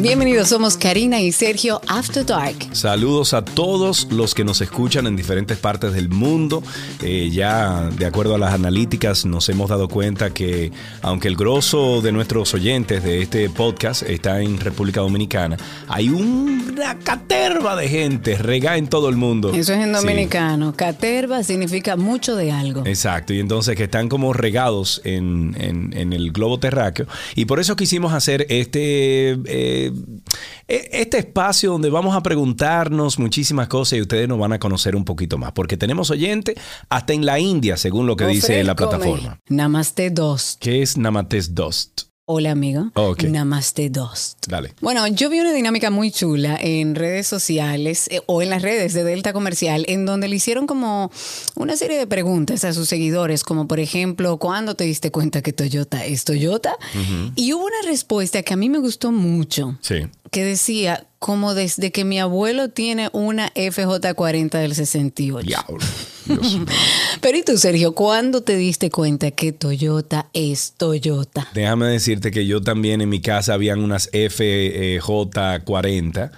Bienvenidos, somos Karina y Sergio After Dark. Saludos a todos los que nos escuchan en diferentes partes del mundo. Eh, ya de acuerdo a las analíticas nos hemos dado cuenta que aunque el grosso de nuestros oyentes de este podcast está en República Dominicana, hay una caterva de gente regada en todo el mundo. Eso es en Sí. dominicano. Caterva significa mucho de algo. Exacto, y entonces que están como regados en, en- en el globo terráqueo. Y por eso quisimos hacer este, eh, e- este espacio donde vamos a preguntarnos muchísimas cosas y ustedes nos van a conocer un poquito más. Porque tenemos oyentes hasta en la India, según lo que dice la plataforma. Namaste Dost. ¿Qué es Namates Dost? Hola, amigo. Ok. Namaste Dost. Dale. Bueno, yo vi una dinámica muy chula en redes sociales eh, o en las redes de Delta Comercial, en donde le hicieron como una serie de preguntas a sus seguidores, como por ejemplo, ¿cuándo te diste cuenta que Toyota es Toyota? Y hubo una respuesta que a mí me gustó mucho, Sí. Que decía, como desde que mi abuelo tiene una FJ40 del 68. Diablo. Dios. Pero ¿y tú, Sergio, cuándo te diste cuenta que Toyota es Toyota? Déjame decirte que yo también en mi casa habían unas FJ40.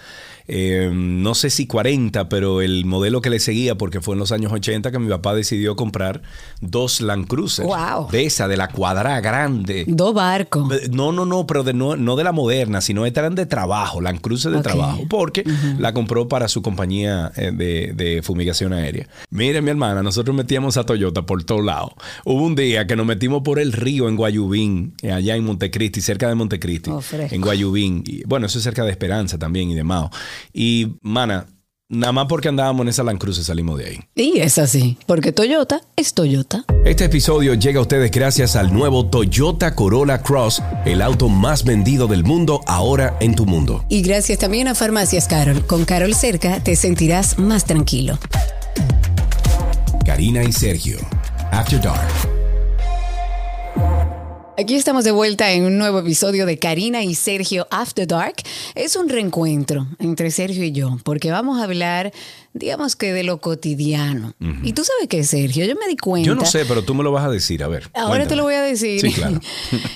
Eh, no sé si 40, pero el modelo que le seguía, porque fue en los años 80 que mi papá decidió comprar dos Land Cruiser. Wow. De esa, de la cuadra grande. Dos barcos. No, no, no, pero de, no, no de la moderna, sino esta eran de trabajo, Land Cruiser de trabajo, porque la compró para su compañía eh, de, de fumigación aérea. Mire, mi hermana, nosotros metíamos a Toyota por todos lados. Hubo un día que nos metimos por el río en Guayubín, eh, allá en Montecristi, cerca de Montecristi, Oh, en Guayubín. Y, bueno, eso es cerca de Esperanza también y de Mao. Y, mana, nada más porque andábamos en esa Land Cruiser salimos de ahí. Y es así, porque Toyota es Toyota. Este episodio llega a ustedes gracias al nuevo Toyota Corolla Cross, el auto más vendido del mundo ahora en tu mundo. Y gracias también a Farmacias Carol. Con Carol cerca te sentirás más tranquilo. Karina y Sergio, After Dark. Aquí estamos de vuelta en un nuevo episodio de Karina y Sergio After Dark. Es un reencuentro entre Sergio y yo, porque vamos a hablar, digamos que de lo cotidiano. Y tú sabes qué, Sergio, yo me di cuenta. Yo no sé, pero tú me lo vas a decir, a ver. Ahora te lo voy a decir. Sí, claro.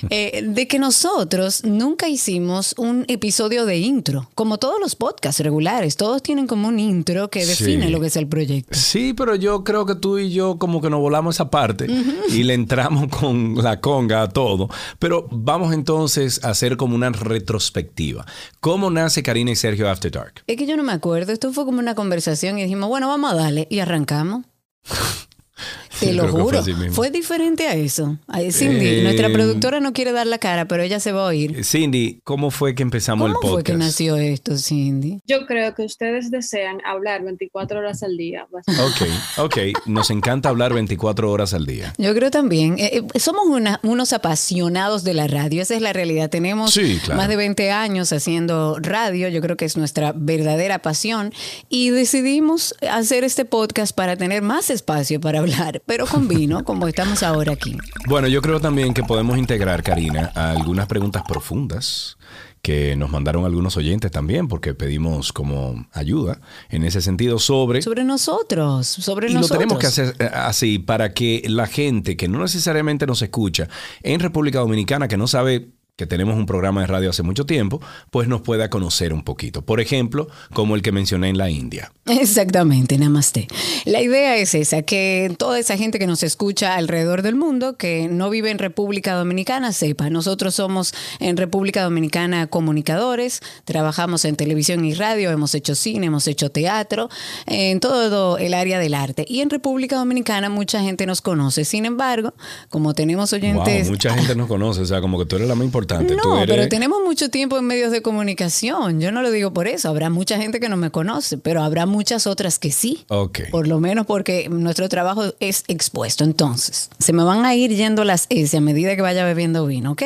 Eh, de que nosotros nunca hicimos un episodio de intro, como todos los podcasts regulares. Todos tienen como un intro que define Sí. lo que es el proyecto. Sí, pero yo creo que tú y yo como que nos volamos esa parte y le entramos con la conga a todo. Pero vamos entonces a hacer como una retrospectiva. ¿Cómo nace Karina y Sergio After Dark? Es que yo no me acuerdo. Esto fue como una conversación y dijimos, bueno, vamos a darle. Y arrancamos. Te lo fue juro. Fue diferente a eso. Cindy, Eh, nuestra productora no quiere dar la cara, pero ella se va a oír. Cindy, ¿cómo fue que empezamos ¿Cómo el podcast? fue que nació esto, Cindy? Yo creo que ustedes desean hablar 24 horas al día. Ok, ok. Nos encanta hablar 24 horas al día. Yo creo también. Eh, eh, somos una- unos apasionados de la radio. Esa es la realidad. Tenemos Sí, claro. más de 20 años haciendo radio. Yo creo que es nuestra verdadera pasión. Y decidimos hacer este podcast para tener más espacio para hablar, pero con vino, como estamos ahora aquí. Bueno, yo creo también que podemos integrar, Karina, a algunas preguntas profundas que nos mandaron algunos oyentes también, porque pedimos como ayuda en ese sentido sobre... Sobre nosotros, sobre y lo nosotros. tenemos que hacer eh, así para que la gente que no necesariamente nos escucha en República Dominicana, que no sabe que tenemos un programa de radio hace mucho tiempo, pues nos pueda conocer un poquito. Por ejemplo, como el que mencioné en la India. Exactamente, namaste. La idea es esa, que toda esa gente que nos escucha alrededor del mundo, que no vive en República Dominicana, sepa. Nosotros somos en República Dominicana comunicadores, trabajamos en televisión y radio, hemos hecho cine, hemos hecho teatro, en todo el área del arte. Y en República Dominicana mucha gente nos conoce. Sin embargo, como tenemos oyentes... Wow, mucha gente nos conoce, o sea, como que tú eres la más importante. No, eres- pero tenemos mucho tiempo en medios de comunicación. Yo no lo digo por eso. Habrá mucha gente que no me conoce, pero habrá muchas otras que sí. Ok. Por lo menos porque nuestro trabajo es expuesto. Entonces, se me van a ir yendo las S a medida que vaya bebiendo vino, ¿ok?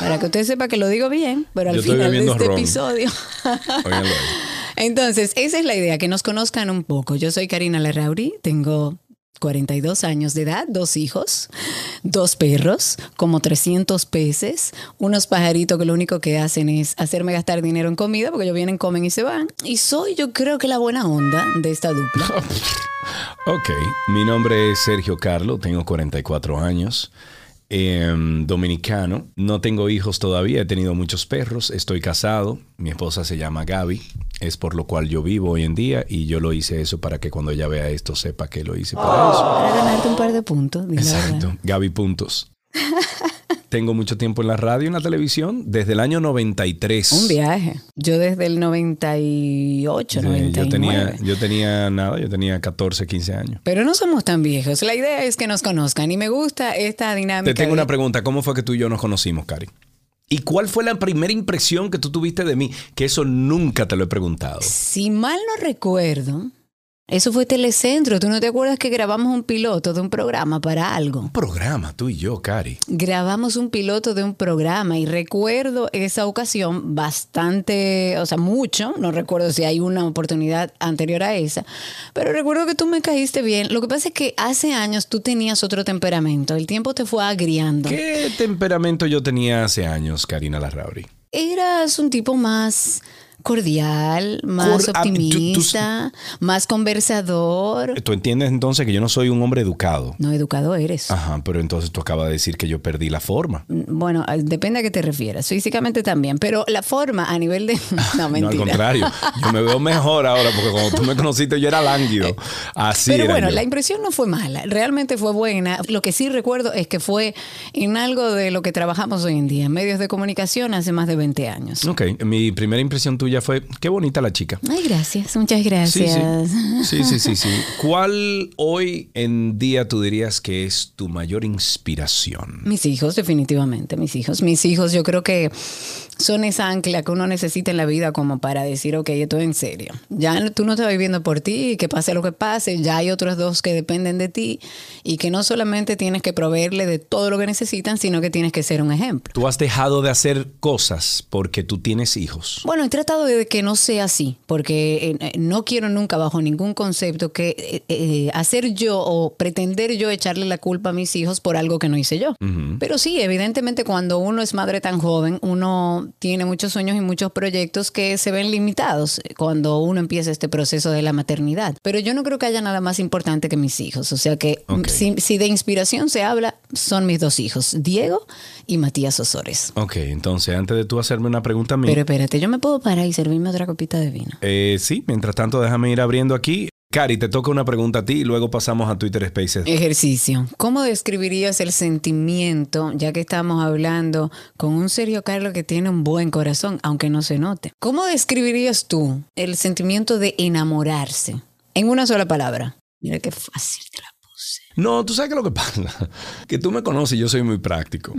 Para que usted sepa que lo digo bien, pero al Yo final de este ron. episodio. Entonces, esa es la idea, que nos conozcan un poco. Yo soy Karina Larrauri, tengo 42 años de edad, dos hijos, dos perros, como 300 peces, unos pajaritos que lo único que hacen es hacerme gastar dinero en comida porque ellos vienen, comen y se van. Y soy yo creo que la buena onda de esta dupla. Ok, mi nombre es Sergio Carlo, tengo 44 años. Em, dominicano. No tengo hijos todavía, he tenido muchos perros, estoy casado, mi esposa se llama Gaby, es por lo cual yo vivo hoy en día y yo lo hice eso para que cuando ella vea esto sepa que lo hice para eso. Para ganarte un par de puntos. Exacto, Gaby Puntos. Tengo mucho tiempo en la radio y en la televisión, desde el año 93. Un viaje. Yo desde el 98, Sí, 99. yo tenía, yo tenía nada, yo tenía 14, 15 años. Pero no somos tan viejos. La idea es que nos conozcan y me gusta esta dinámica. Te tengo de- una pregunta, ¿cómo fue que tú y yo nos conocimos, Cari? ¿Y cuál fue la primera impresión que tú tuviste de mí? Que eso nunca te lo he preguntado. Si mal no recuerdo, eso fue Telecentro. ¿Tú no te acuerdas que grabamos un piloto de un programa para algo? Un programa, tú y yo, Cari. Grabamos un piloto de un programa y recuerdo esa ocasión bastante, o sea, mucho. No recuerdo si hay una oportunidad anterior a esa, pero recuerdo que tú me caíste bien. Lo que pasa es que hace años tú tenías otro temperamento. El tiempo te fue agriando. ¿Qué temperamento yo tenía hace años, Karina Larrauri? Eras un tipo más cordial, más Cor- ah, tú- tú- optimista, más conversador. ¿Tú entiendes entonces que yo no soy un hombre educado? No educado eres. Ajá, pero entonces tú acabas de decir que yo perdí la forma. Bueno, eh, depende a qué te refieras. Físicamente también, pero la forma a nivel de... No, mentira. No, al contrario. Yo me veo mejor ahora porque cuando tú me conociste yo era lánguido. Así Pero era bueno, yo. la impresión no fue mala, realmente fue buena. Lo que sí recuerdo es que fue en algo de lo que trabajamos hoy en día, en medios de comunicación hace más de 20 años. Ok, mi primera impresión tuya fue, qué bonita la chica. Ay, gracias, muchas gracias. sí. sí, sí, sí, sí. ¿Cuál hoy en día tú dirías que es tu mayor inspiración? Mis hijos, definitivamente, mis hijos. Mis hijos yo creo que son esa ancla que uno necesita en la vida como para decir, ok, esto es en serio. Ya tú no estás viviendo por ti, que pase lo que pase, ya hay otros dos que dependen de ti y que no solamente tienes que proveerle de todo lo que necesitan, sino que tienes que ser un ejemplo. Tú has dejado de hacer cosas porque tú tienes hijos. Bueno, he tratado de que no sea así, porque eh, no quiero nunca bajo ningún concepto que eh, eh, hacer yo o pretender yo echarle la culpa a mis hijos por algo que no hice yo. Pero sí, evidentemente cuando uno es madre tan joven, uno tiene muchos sueños y muchos proyectos que se ven limitados cuando uno empieza este proceso de la maternidad. Pero yo no creo que haya nada más importante que mis hijos. O sea que si, si de inspiración se habla, son mis dos hijos, Diego y Matías Osores. Ok, entonces antes de tú hacerme una pregunta a mí, Pero espérate, yo me puedo parar y servirme otra copita de vino. eh, sí, mientras tanto déjame ir abriendo aquí. Cari, te toca una pregunta a ti y luego pasamos a Twitter Spaces. Ejercicio. ¿Cómo describirías el sentimiento, ya que estamos hablando con un serio Carlos que tiene un buen corazón, aunque no se note? ¿Cómo describirías tú el sentimiento de enamorarse? En una sola palabra. Mira qué fácil te la No, tú sabes qué es lo que pasa. Que tú me conoces y yo soy muy práctico.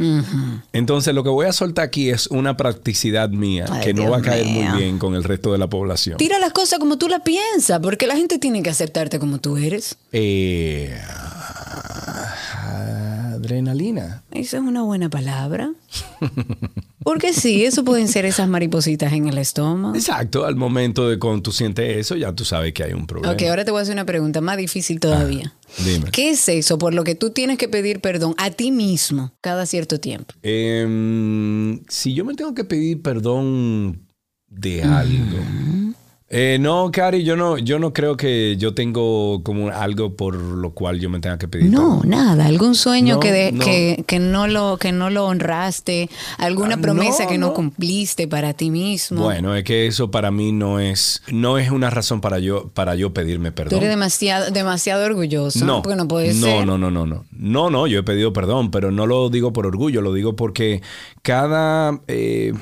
Entonces lo que voy a soltar aquí es una practicidad mía Ay, que no Dios va a caer muy bien con el resto de la población. Tira las cosas como tú las piensas, porque la gente tiene que aceptarte como tú eres. Eh, adrenalina. Esa es una buena palabra. Porque sí, eso pueden ser esas maripositas en el estómago. Exacto, al momento de cuando tú sientes eso, ya tú sabes que hay un problema. Ok, ahora te voy a hacer una pregunta más difícil todavía. Dime. ¿Qué es eso por lo que tú tienes que pedir perdón a ti mismo cada cierto tiempo? Em, si yo me tengo que pedir perdón de algo. Eh, no, Cari, yo no, yo no creo que yo tengo como algo por lo cual yo me tenga que pedir No, nada. Algún sueño No, que, de- no. Que, que no lo, que no lo honraste, alguna Ah, promesa no, que no, cumpliste para ti mismo. Bueno, es que eso para mí no es, no es una razón para yo, para yo pedirme Tú perdón. eres demasiado, demasiado orgulloso. No, Porque no puede no, ser. no, no, no, no. No, no, yo he pedido perdón, pero no lo digo por orgullo, lo digo porque cada, eh,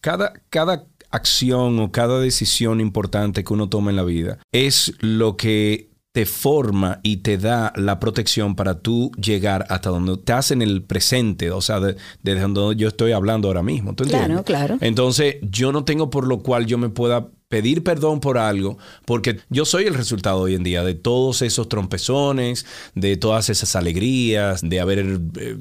cada, cada acción o cada decisión importante que uno toma en la vida es lo que te forma y te da la protección para tú llegar hasta donde estás en el presente, o sea, de- desde donde yo estoy hablando ahora mismo. ¿Tú Claro, entiendes? claro. Entonces, yo no tengo por lo cual yo me pueda pedir perdón por algo, porque yo soy el resultado hoy en día de todos esos trompezones, de todas esas alegrías, de haber eh,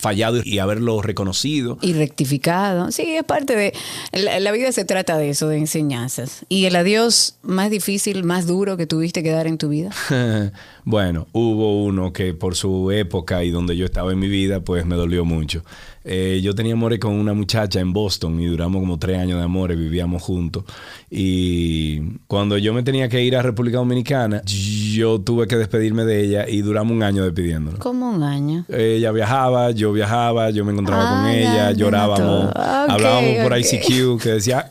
fallado y haberlo reconocido. Y rectificado. Sí, es parte de... La, la vida se trata de eso, de enseñanzas. ¿Y el adiós más difícil, más duro que tuviste que dar en tu vida? bueno, hubo uno que por su época y donde yo estaba en mi vida, pues me dolió mucho. Eh, yo tenía amores con una muchacha en Boston y duramos como tres años de amores, vivíamos juntos. Y cuando yo me tenía que ir a República Dominicana, yo tuve que despedirme de ella y duramos un año despidiéndonos. Como un año. Ella viajaba, yo viajaba, yo me encontraba con Ah, ella, ya, llorábamos, hablábamos por. ICQ que decía,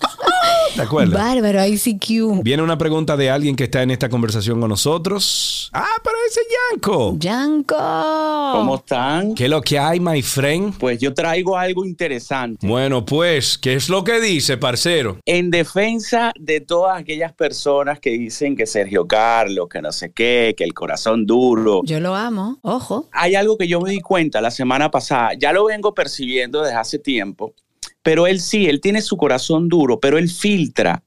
¿te acuerdas? Bárbaro, ICQ. Viene una pregunta de alguien que está en esta conversación con nosotros. Ah, pero ese es Yanko. Yanko. ¿Cómo están? ¿Qué es lo que hay, my friend? Pues yo traigo algo interesante. Bueno, pues, ¿qué es lo que dice, parcero? En defensa de todas aquellas personas que dicen que Sergio Carlos, que no sé qué, que el corazón duro. Yo lo amo. Ojo. Hay algo que yo me di cuenta la semana pasada, ya lo vengo percibiendo desde hace tiempo, pero él sí, él tiene su corazón duro, pero él filtra.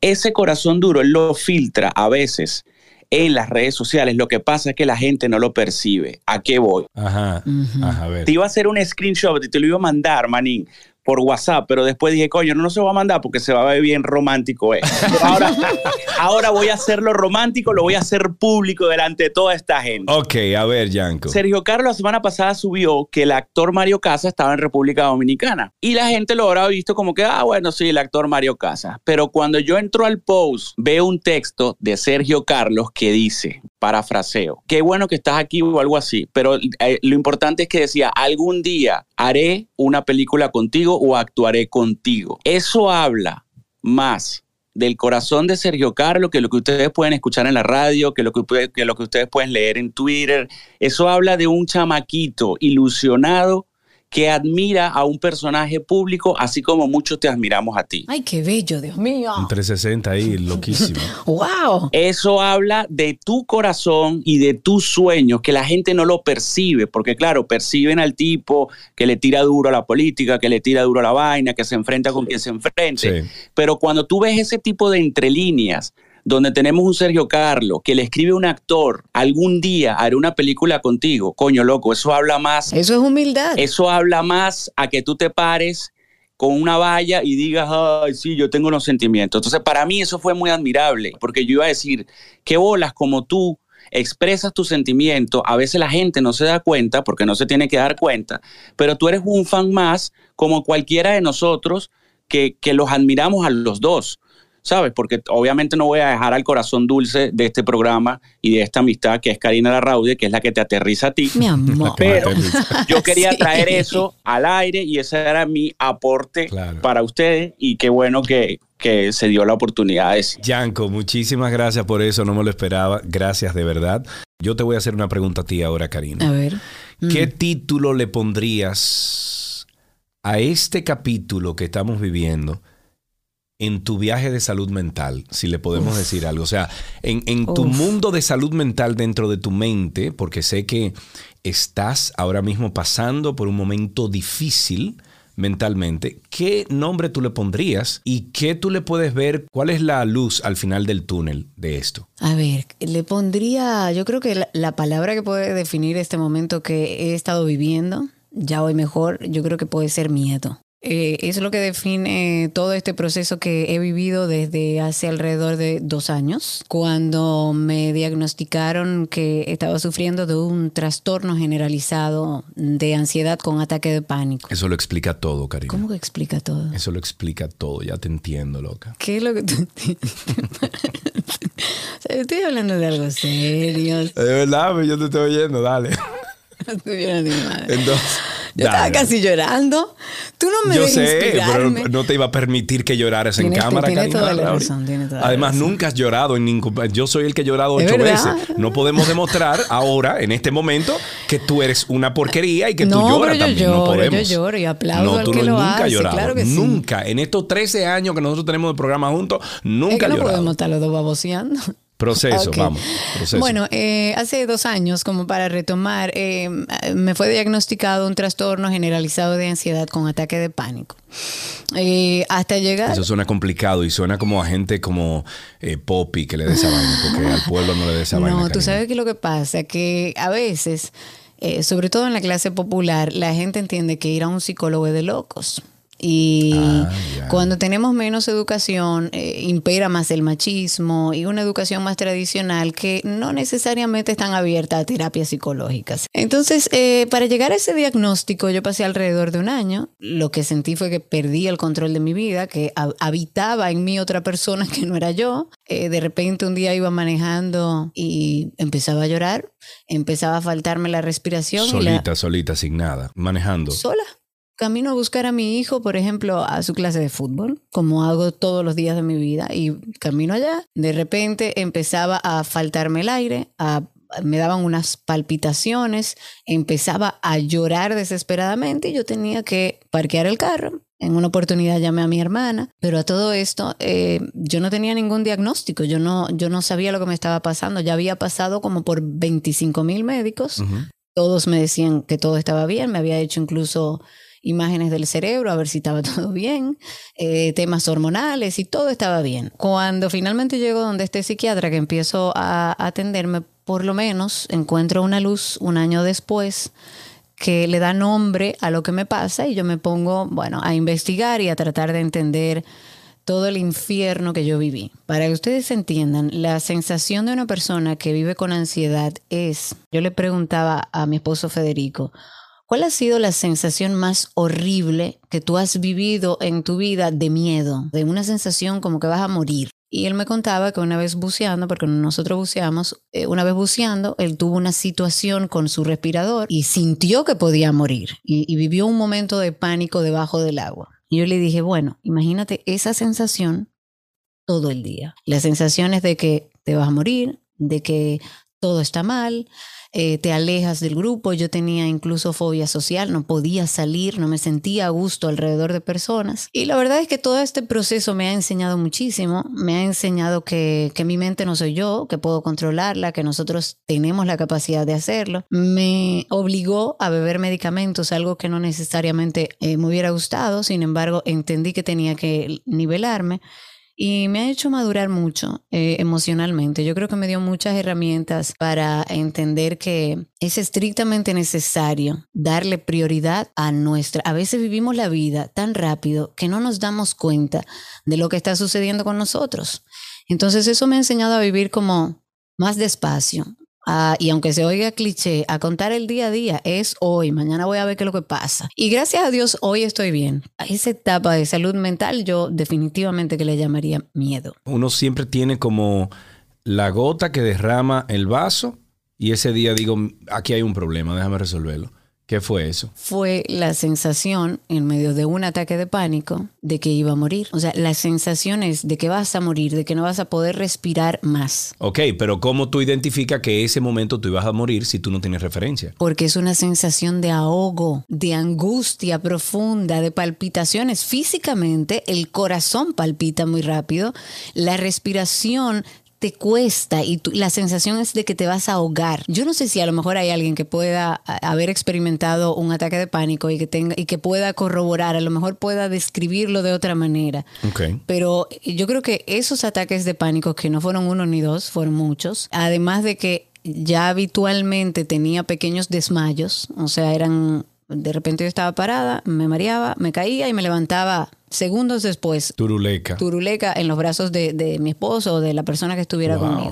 Ese corazón duro, él lo filtra a veces en las redes sociales. Lo que pasa es que la gente no lo percibe. ¿A qué voy? Ajá, Ujú. ajá, a ver. te iba a hacer un screenshot y te lo iba a mandar, manín, por WhatsApp, pero después dije, coño, no, no se va a mandar porque se va a ver bien romántico. eh. Ahora, ahora voy a hacerlo romántico, lo voy a hacer público delante de toda esta gente. Ok, a ver, Yanko. Sergio Carlos la semana pasada subió que el actor Mario Casas estaba en República Dominicana y la gente lo habrá visto como que, ah, bueno, sí, el actor Mario Casas. Pero cuando yo entro al post, veo un texto de Sergio Carlos que dice, parafraseo, qué bueno que estás aquí o algo así, pero eh, lo importante es que decía, algún día haré una película contigo o actuaré contigo. Eso habla más del corazón de Sergio Carlos que lo que ustedes pueden escuchar en la radio, que lo que, que lo que ustedes pueden leer en Twitter. Eso habla de un chamaquito ilusionado que admira a un personaje público, así como muchos te admiramos a ti. Ay, qué bello, Dios mío. Un 360 ahí, loquísimo. Wow. Eso habla de tu corazón y de tus sueños, que la gente no lo percibe, porque claro, perciben al tipo que le tira duro a la política, que le tira duro a la vaina, que se enfrenta con quien se enfrente. Sí. Pero cuando tú ves ese tipo de entrelíneas, donde tenemos un Sergio Carlos que le escribe a un actor, algún día haré una película contigo, coño loco, eso habla más, Eso es humildad. eso habla más a que tú te pares con una valla y digas, ay, sí, yo tengo los sentimientos. Entonces, para mí eso fue muy admirable, porque yo iba a decir, qué bolas como tú expresas tu sentimiento, a veces la gente no se da cuenta, porque no se tiene que dar cuenta, pero tú eres un fan más como cualquiera de nosotros que, que los admiramos a los dos. ¿Sabes? Porque obviamente no voy a dejar al corazón dulce de este programa y de esta amistad que es Karina Larraude, que es la que te aterriza a ti. Mi amor. Pero yo quería Sí. traer eso al aire y ese era mi aporte Claro. para ustedes y qué bueno que, que se dio la oportunidad de decir. Yanko, muchísimas gracias por eso, no me lo esperaba. Gracias de verdad. Yo te voy a hacer una pregunta a ti ahora, Karina. A ver. ¿Qué Mm. título le pondrías a este capítulo que estamos viviendo en tu viaje de salud mental? Si le podemos Uf. decir algo. O sea, en, en tu Uf. mundo de salud mental dentro de tu mente, porque sé que estás ahora mismo pasando por un momento difícil mentalmente, ¿qué nombre tú le pondrías y qué tú le puedes ver? ¿Cuál es la luz al final del túnel de esto? A ver, le pondría, yo creo que la, la palabra que puede definir este momento que he estado viviendo, ya hoy mejor, yo creo que puede ser miedo. Eh, es lo que define todo este proceso que he vivido desde hace alrededor de dos años, cuando me diagnosticaron que estaba sufriendo de un trastorno generalizado de ansiedad con ataque de pánico. Eso lo explica todo, Karina. ¿Cómo que explica todo? Eso lo explica todo, ya te entiendo, loca. ¿Qué es lo que tú Estoy hablando de algo serio. De verdad, yo te estoy oyendo, dale. Mi madre. Entonces, Yo estaba dale. casi llorando. Tú no me Yo sé, pero no te iba a permitir que lloraras en Tienes- cámara, tienes Karina toda la razón, tienes toda la Además, razón. nunca has llorado en ningún... Yo soy el que he llorado ¿Es ocho verdad? veces. No podemos demostrar ahora, en este momento, que tú eres una porquería y que tú No, lloras pero yo también. no lloro, yo podemos. lloro y aplaudo No, al tú que no, lo nunca has hace, llorado. claro que sí. Nunca. En estos 13 años que nosotros tenemos de programa juntos, nunca es que has no llorado. podemos estar los dos baboseando. Proceso, vamos. Proceso. Bueno, eh, hace dos años, como para retomar, eh, me fue diagnosticado un trastorno generalizado de ansiedad con ataque de pánico. Eh, hasta llegar... Eso suena complicado y suena como a gente como eh, Poppy que le dé esa vaina, porque al pueblo no le dé esa vaina. No, tú sabes que lo que pasa que a veces, eh, sobre todo en la clase popular, la gente entiende que ir a un psicólogo es de locos. Y Ah. Cuando tenemos menos educación, eh, impera más el machismo y una educación más tradicional que no necesariamente están abierta a terapias psicológicas. Entonces, eh, para llegar a ese diagnóstico, yo pasé alrededor de un año. Lo que sentí fue que perdí el control de mi vida, que habitaba en mí otra persona que no era yo. Eh, de repente un día iba manejando y empezaba a llorar, empezaba a faltarme la respiración. Solita, solita, sin nada, manejando. Sola camino a buscar a mi hijo, por ejemplo, a su clase de fútbol, como hago todos los días de mi vida, y camino allá, de repente empezaba a faltarme el aire, me daban unas palpitaciones, empezaba a llorar desesperadamente y yo tenía que parquear el carro. En una oportunidad llamé a mi hermana, pero a todo esto eh, yo no tenía ningún diagnóstico, yo no, yo no sabía lo que me estaba pasando, ya había pasado como por 25 mil médicos, todos me decían que todo estaba bien, me había hecho incluso imágenes del cerebro a ver si estaba todo bien, eh, temas hormonales y todo estaba bien. Cuando finalmente llego donde este psiquiatra que empiezo a atenderme, por lo menos encuentro una luz un año después que le da nombre a lo que me pasa y yo me pongo, bueno, a investigar y a tratar de entender todo el infierno que yo viví. Para que ustedes entiendan, la sensación de una persona que vive con ansiedad es, yo le preguntaba a mi esposo Federico, ¿Cuál ha sido la sensación más horrible que tú has vivido en tu vida de miedo, de una sensación como que vas a morir? Y él me contaba que una vez buceando, porque nosotros buceamos, eh, una vez buceando, él tuvo una situación con su respirador y sintió que podía morir y, y vivió un momento de pánico debajo del agua. Y yo le dije, bueno, imagínate esa sensación todo el día. Las sensaciones de que te vas a morir, de que todo está mal, eh, te alejas del grupo. Yo tenía incluso fobia social, no podía salir, no me sentía a gusto alrededor de personas. Y la verdad es que todo este proceso me ha enseñado muchísimo. Me ha enseñado que, que mi mente no soy yo, que puedo controlarla, que nosotros tenemos la capacidad de hacerlo. Me obligó a beber medicamentos, algo que no necesariamente eh, me hubiera gustado. Sin embargo, entendí que tenía que nivelarme y me ha hecho madurar mucho eh, emocionalmente. Yo creo que me dio muchas herramientas para entender que es estrictamente necesario darle prioridad a nuestra... A veces vivimos la vida tan rápido que no nos damos cuenta de lo que está sucediendo con nosotros. Entonces eso me ha enseñado a vivir como más despacio, Ah, y aunque se oiga cliché, a contar el día a día es hoy, mañana voy a ver qué es lo que pasa. Y gracias a Dios hoy estoy bien. A esa etapa de salud mental yo definitivamente que le llamaría miedo. Uno siempre tiene como la gota que derrama el vaso y ese día digo, aquí hay un problema, déjame resolverlo. ¿Qué fue eso? Fue la sensación en medio de un ataque de pánico de que iba a morir. O sea, la sensación es de que vas a morir, de que no vas a poder respirar más. Ok, pero ¿cómo tú identificas que ese momento tú ibas a morir si tú no tienes referencia? Porque es una sensación de ahogo, de angustia profunda, de palpitaciones. Físicamente el corazón palpita muy rápido, la respiración te cuesta y la sensación es de que te vas a ahogar. Yo no sé si a lo mejor hay alguien que pueda haber experimentado un ataque de pánico y que tenga y que pueda corroborar, a lo mejor pueda describirlo de otra manera. Pero yo creo que esos ataques de pánico que no fueron uno ni dos, fueron muchos, además de que ya habitualmente tenía pequeños desmayos, o sea, eran de repente yo estaba parada, me mareaba, me caía y me levantaba segundos después. Turuleca. Turuleca en los brazos de, mi esposo o de la persona que estuviera conmigo.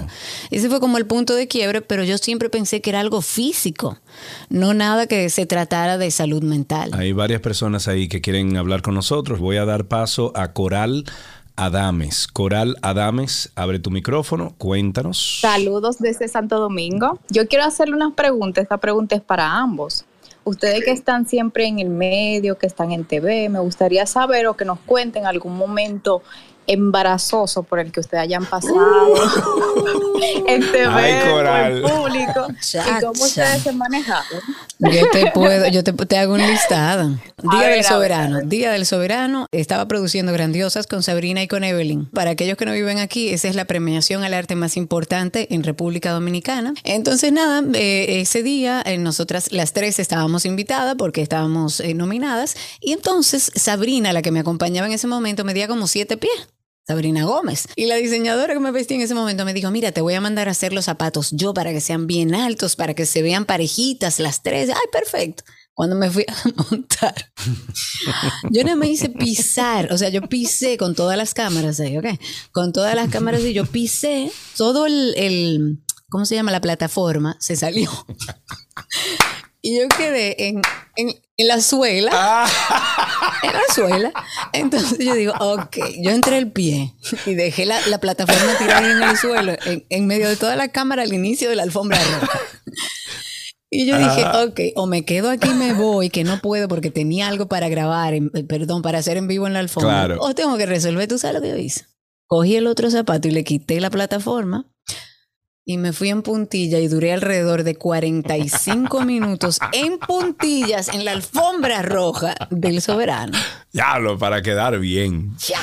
Ese fue como el punto de quiebre, pero yo siempre pensé que era algo físico, no nada que se tratara de salud mental. Hay varias personas ahí que quieren hablar con nosotros. Voy a dar paso a Coral. Adames. Coral Adames, abre tu micrófono, cuéntanos. Saludos desde Santo Domingo. Yo quiero hacerle unas preguntas. Esta pregunta es para ambos. Ustedes que están siempre en el medio, que están en TV, me gustaría saber o que nos cuenten algún momento embarazoso por el que ustedes hayan pasado en TV en público y cómo ustedes se manejaron. Yo te puedo, yo te, hago un listado. Día del Soberano. Día del Soberano. Estaba produciendo grandiosas con Sabrina y con Evelyn. Para aquellos que no viven aquí, esa es la premiación al arte más importante en República Dominicana. Entonces, nada, eh, ese día eh, nosotras las tres estábamos invitadas porque estábamos eh, nominadas. Y entonces Sabrina, la que me acompañaba en ese momento, medía como siete pies. Sabrina Gómez. Y la diseñadora que me vestía en ese momento me dijo, mira, te voy a mandar a hacer los zapatos yo para que sean bien altos, para que se vean parejitas las tres. Ay, perfecto. Cuando me fui a montar, yo nada más hice pisar, o sea, yo pisé con todas las cámaras ahí, ¿ok? Con todas las cámaras y yo pisé todo el, el ¿cómo se llama? La plataforma, se salió. Y yo quedé en, en, en la suela. En la suela. Entonces yo digo, ok, yo entré el pie y dejé la, la plataforma tirada en el suelo, en, en medio de toda la cámara al inicio de la alfombra roja. Y yo dije, ok, o me quedo aquí y me voy, que no puedo porque tenía algo para grabar, en- eh, perdón, para hacer en vivo en la alfombra. Claro. O tengo que resolver, ¿tú sabes lo que yo hice? Cogí el otro zapato y le quité la plataforma y me fui en puntilla y duré alrededor de 45 minutos en puntillas en la alfombra roja del soberano. Diablo, para quedar bien. Ya.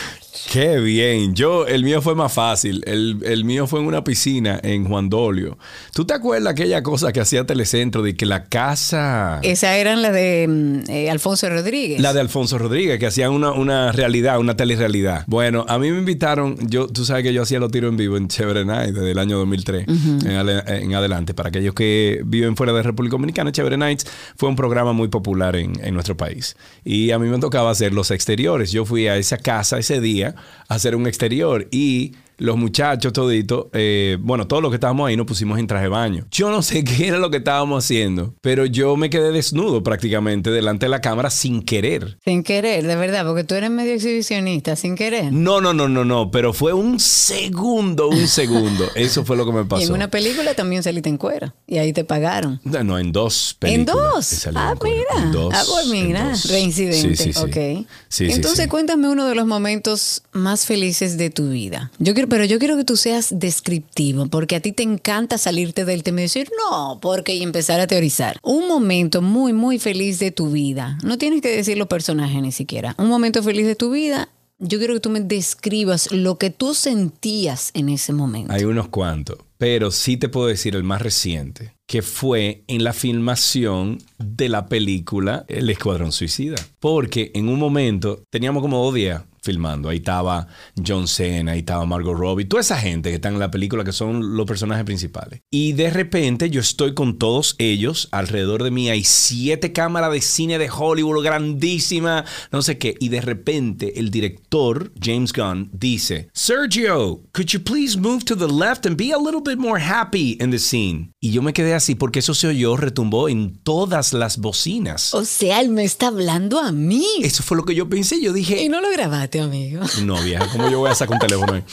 Qué bien. Yo, el mío fue más fácil. El, el mío fue en una piscina en Juan Dolio. ¿Tú te acuerdas aquella cosa que hacía Telecentro de que la casa... Esa eran la de mm, eh, Alfonso Rodríguez. La de Alfonso Rodríguez, que hacían una, una realidad, una telerrealidad. Bueno, a mí me invitaron, yo, tú sabes que yo hacía los tiros en vivo en Chévere Night desde el año 2003 en, ale- en adelante. Para aquellos que viven fuera de República Dominicana, Chévere Nights fue un programa muy popular en, en nuestro país. Y a mí me tocaba hacer los exteriores. Yo fui a esa casa ese día hacer un exterior y los muchachos toditos, eh, bueno, todos los que estábamos ahí nos pusimos en traje de baño. Yo no sé qué era lo que estábamos haciendo, pero yo me quedé desnudo prácticamente delante de la cámara sin querer. Sin querer, de verdad, porque tú eres medio exhibicionista, sin querer. No, no, no, no, no, pero fue un segundo, un segundo. Eso fue lo que me Y en pasó. una película también saliste en cuero. Y ahí te pagaron. No, no, en dos ¿En películas. dos? he salido Ah, en cuero. mira. En dos, ah, pues en mira. dos. Reincidente. Sí, sí, sí. Ok. Sí, sí, Entonces, cuéntame uno de los momentos más felices de tu vida. Yo quiero, pero yo quiero que tú seas descriptivo, porque a ti te encanta salirte del tema y decir, no, porque y empezar a teorizar. Un momento muy, muy feliz de tu vida. No tienes que decir los personajes ni siquiera. Un momento feliz de tu vida. Yo quiero que tú me describas lo que tú sentías en ese momento. Hay unos cuantos, pero sí te puedo decir el más reciente, que fue en la filmación de la película El Escuadrón Suicida. Porque en un momento teníamos como dos días filmando. Ahí estaba John Cena, ahí estaba Margot Robbie, toda esa gente que está en la película que son los personajes principales. Y de repente yo estoy con todos ellos, alrededor de mí hay siete cámaras de cine de Hollywood grandísima, no sé qué. Y de repente el director, James Gunn, dice, Sergio, could you please move to the left and be a little bit more happy in the scene? Y yo me quedé así porque eso se oyó, retumbó en todas las bocinas. O sea, él me está hablando a mí. Eso fue lo que yo pensé. Yo dije, Y no lo grabaste, amigo. no, vieja, ¿cómo yo voy a sacar un teléfono ahí?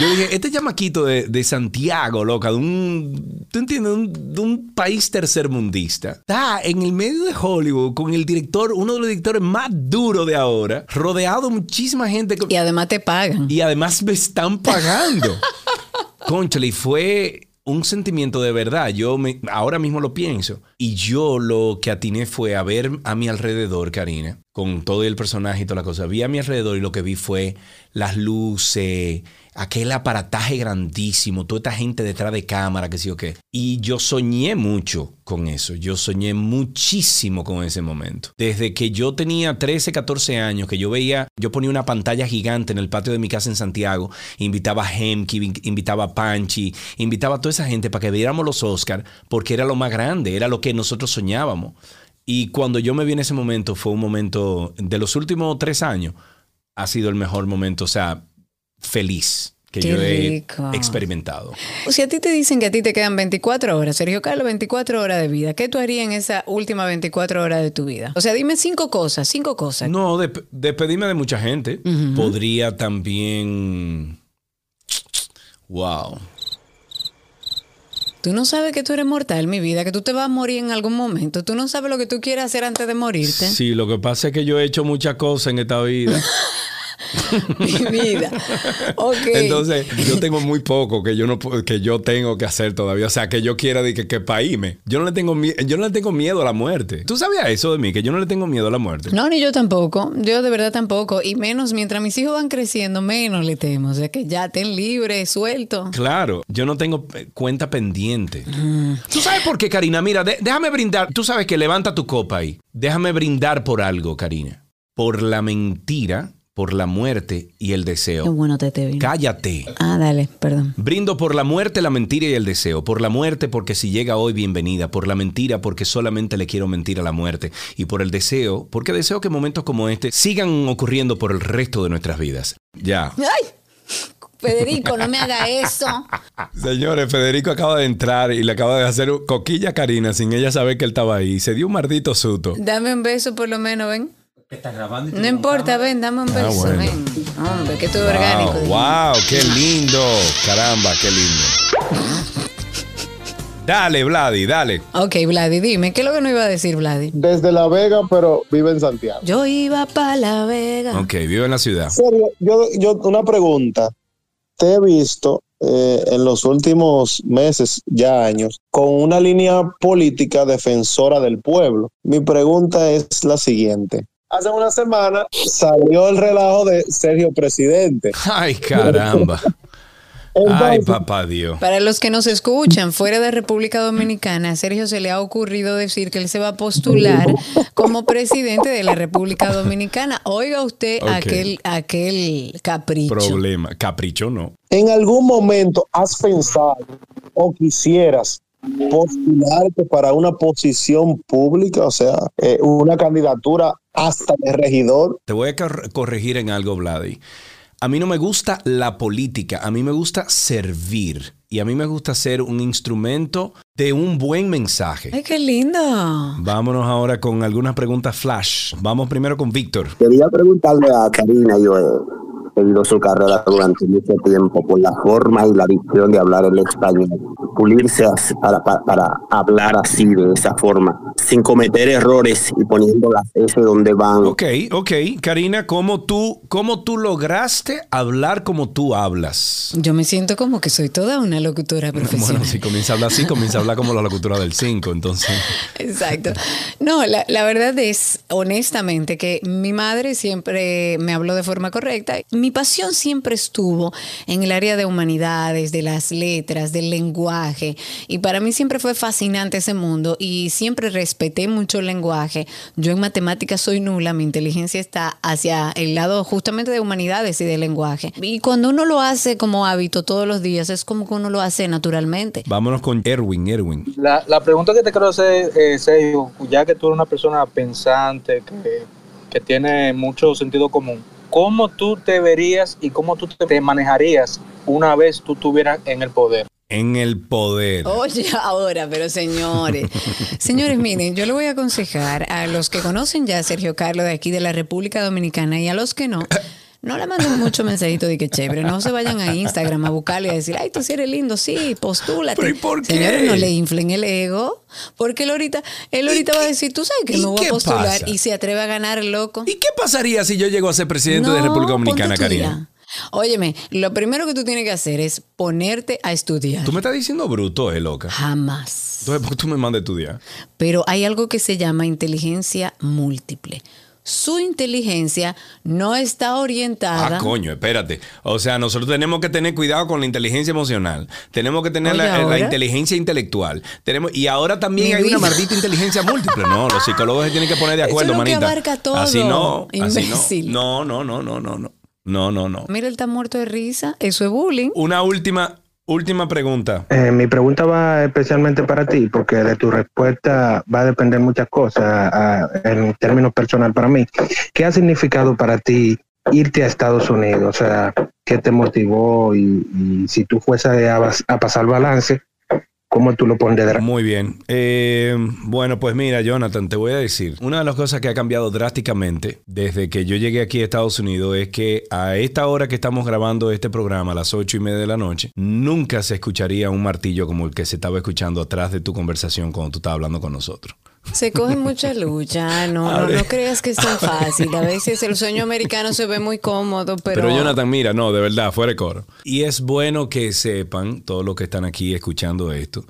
Yo dije, este chamaquito de, de Santiago, loca, de un, ¿tú entiendes? De un, de un país tercermundista. Está en el medio de Hollywood con el director, uno de los directores más duros de ahora, rodeado de muchísima gente. Y además te pagan. y además me están pagando. Conchale, y fue un sentimiento de verdad. Yo me, ahora mismo lo pienso. Y yo lo que atiné fue a ver a mi alrededor, Karina, con todo el personaje y toda la cosa. Vi a mi alrededor y lo que vi fue las luces, aquel aparataje grandísimo, toda esta gente detrás de cámara, que sí o qué. Y yo soñé mucho con eso. Yo soñé muchísimo con ese momento. Desde que yo tenía 13, 14 años, que yo veía, yo ponía una pantalla gigante en el patio de mi casa en Santiago, invitaba a Hemke, in- invitaba a Panchi, invitaba a toda esa gente para que viéramos los Oscars, porque era lo más grande, era lo que nosotros soñábamos. Y cuando yo me vi en ese momento, fue un momento, de los últimos tres años, ha sido el mejor momento, o sea, feliz que Qué yo he rico. experimentado. O si a ti te dicen que a ti te quedan 24 horas, Sergio Carlos, 24 horas de vida, ¿qué tú harías en esa última 24 horas de tu vida? O sea, dime cinco cosas, cinco cosas. No, dep- despedirme de mucha gente. Podría también. Wow. Tú no sabes que tú eres mortal, mi vida, que tú te vas a morir en algún momento. Tú no sabes lo que tú quieres hacer antes de morirte. Sí, lo que pasa es que yo he hecho muchas cosas en esta vida. Mi vida. Ok. Entonces, yo tengo muy poco que yo no que yo tengo que hacer todavía. O sea, que yo quiera de que, que paíme. Yo no le tengo yo no le tengo miedo a la muerte. ¿Tú sabías eso de mí? Que yo no le tengo miedo a la muerte. No, ni yo tampoco. Yo de verdad tampoco. Y menos mientras mis hijos van creciendo, menos le temo. O sea, que ya estén libres, sueltos. Claro, yo no tengo eh, cuenta pendiente. ¿Tú sabes por qué, Karina? Mira, de- déjame brindar. Tú sabes que levanta tu copa ahí. Déjame brindar por algo, Karina. Por la mentira, por la muerte y el Qué deseo. bueno te te vino. Cállate. Ah, dale, perdón. Brindo por la muerte, la mentira y el deseo. Por la muerte porque si llega hoy, bienvenida. Por la mentira porque solamente le quiero mentir a la muerte. Y por el deseo porque deseo que momentos como este sigan ocurriendo por el resto de nuestras vidas. Ya. ¡Ay! Federico, no me haga eso. Señores, Federico acaba de entrar y le acaba de hacer coquilla a Karina sin ella saber que él estaba ahí. Se dio un maldito susto. Dame un beso por lo menos, ven. Estás grabando No importa, ven, dame un beso, bueno. ven. Hombre, que orgánico. Wow, wow, qué lindo. Caramba, qué lindo. Dale, Vladi, dale. Ok, Vladi, dime, ¿qué es lo que no iba a decir, Vladi? Desde La Vega, pero vive en Santiago. Yo iba para La Vega. Ok, vive en la ciudad. serio, yo, yo, una pregunta. Te he visto eh, en los últimos meses, ya años, con una línea política defensora del pueblo. Mi pregunta es la siguiente. Hace una semana salió el relajo de Sergio Presidente. Ay, caramba. Ay, papá Dios. Para los que nos escuchan fuera de República Dominicana, a Sergio se le ha ocurrido decir que él se va a postular como presidente de la República Dominicana. Oiga usted aquel, aquel capricho. Problema. Capricho no. ¿En algún momento has pensado o quisieras postularte para una posición pública, o sea, eh, una candidatura hasta de regidor? Te voy a cor- corregir en algo, Vladi. A mí no me gusta la política, a mí me gusta servir. Y a mí me gusta ser un instrumento de un buen mensaje. Ay, qué lindo. Vámonos ahora con algunas preguntas flash. Vamos primero con Víctor. Quería preguntarle a Karina, yo he seguido su carrera durante mucho tiempo por la forma y la dicción de hablar el español, pulirse para, para, para hablar así, de esa forma, sin cometer errores y poniendo las S donde van. Ok, ok. Karina, ¿cómo tú, ¿cómo tú lograste hablar como tú hablas? Yo me siento como que soy toda una locutora profesional. Bueno, si comienza a hablar así, comienza a hablar como la locutora del 5, entonces... Exacto. No, la, la verdad es, honestamente, que mi madre siempre me habló de forma correcta. Mi pasión siempre estuvo en el área de humanidades, de las letras, del lenguaje. Y para mí siempre fue fascinante ese mundo y siempre respeté mucho el lenguaje. Yo en matemáticas soy nula, mi inteligencia está hacia el lado justamente de humanidades y de lenguaje. Y cuando uno lo hace como hábito todos los días, es como que uno lo hace naturalmente. Vámonos con Erwin, Erwin. La, la pregunta que te quiero hacer, eh, Sergio, ya que tú eres una persona pensante, que, que tiene mucho sentido común, ¿cómo tú te verías y cómo tú te manejarías una vez tú estuvieras en el poder? En el poder. Oye, ahora, pero señores, señores, miren, yo le voy a aconsejar a los que conocen ya a Sergio Carlos de aquí de la República Dominicana y a los que no, no le manden mucho mensajito de que chévere, no se vayan a Instagram a buscarle y a decir, ay, tú sí eres lindo, sí, postúlate. ¿Pero y por qué? Señores, no le inflen el ego, porque él ahorita, él ahorita va a decir, tú sabes que me voy a postular pasa? y se atreve a ganar loco. ¿Y qué pasaría si yo llego a ser presidente de No, República Dominicana. Karina? Óyeme, lo primero que tú tienes que hacer es ponerte a estudiar. Tú me estás diciendo bruto, eh, loca. Jamás. Entonces, ¿por qué tú me mandas a estudiar? Pero hay algo que se llama inteligencia múltiple. Su inteligencia no está orientada. Ah, coño, espérate. O sea, nosotros tenemos que tener cuidado con la inteligencia emocional. Tenemos que tener la, inteligencia intelectual. Tenemos, y ahora también Mi hay una maldita inteligencia múltiple. No, los psicólogos se tienen que poner de Eso acuerdo, es lo que abarca todo, Así no, así imbécil. no. No, no, no, no, no, no. No, no, no. Mira, él está muerto de risa. Eso es bullying. Una última, última pregunta. Eh, mi pregunta va especialmente para ti, porque de tu respuesta va a depender muchas cosas ah, en términos personal para mí. ¿Qué ha significado para ti irte a Estados Unidos? O sea, ¿qué te motivó? Y, si tú fueses a, a pasar balance, ¿cómo tú lo? Muy bien. Eh, bueno, pues mira, Jonathan, te voy a decir, una de las cosas que ha cambiado drásticamente desde que yo llegué aquí a Estados Unidos es que a esta hora que estamos grabando este programa, a las ocho y media de la noche, nunca se escucharía un martillo como el que se estaba escuchando atrás de tu conversación cuando tú estabas hablando con nosotros. Se coge mucha lucha. No, no, no creas que es tan fácil. A veces el sueño americano se ve muy cómodo, pero. Pero, Jonathan, mira, no, de verdad, fuera de coro. Y es bueno que sepan, todos los que están aquí escuchando esto,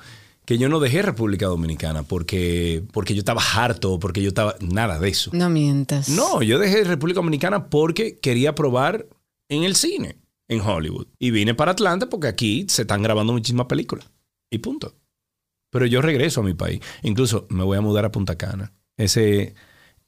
que yo no dejé República Dominicana porque, porque yo estaba harto, porque yo estaba... Nada de eso. No mientas. No, yo dejé República Dominicana porque quería probar en el cine, en Hollywood. Y vine para Atlanta porque aquí se están grabando muchísimas películas. Y punto. Pero yo regreso a mi país. Incluso me voy a mudar a Punta Cana. Ese,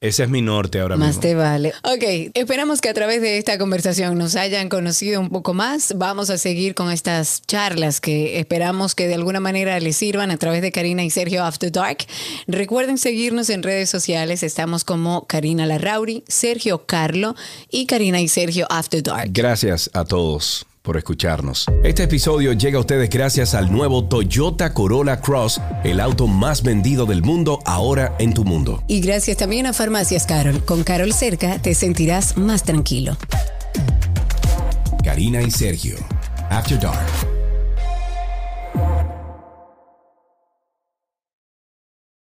Ese es mi norte ahora Más mismo. te vale. Ok, esperamos que a través de esta conversación nos hayan conocido un poco más. Vamos a seguir con estas charlas que esperamos que de alguna manera les sirvan a través de Karina y Sergio After Dark. Recuerden seguirnos en redes sociales. Estamos como Karina Larrauri, Sergio Carlo y Karina y Sergio After Dark. Gracias a todos por escucharnos. Este episodio llega a ustedes gracias al nuevo Toyota Corolla Cross, el auto más vendido del mundo ahora en tu mundo. Y gracias también a Farmacias Carol. Con Carol cerca te sentirás más tranquilo. Karina y Sergio, After Dark.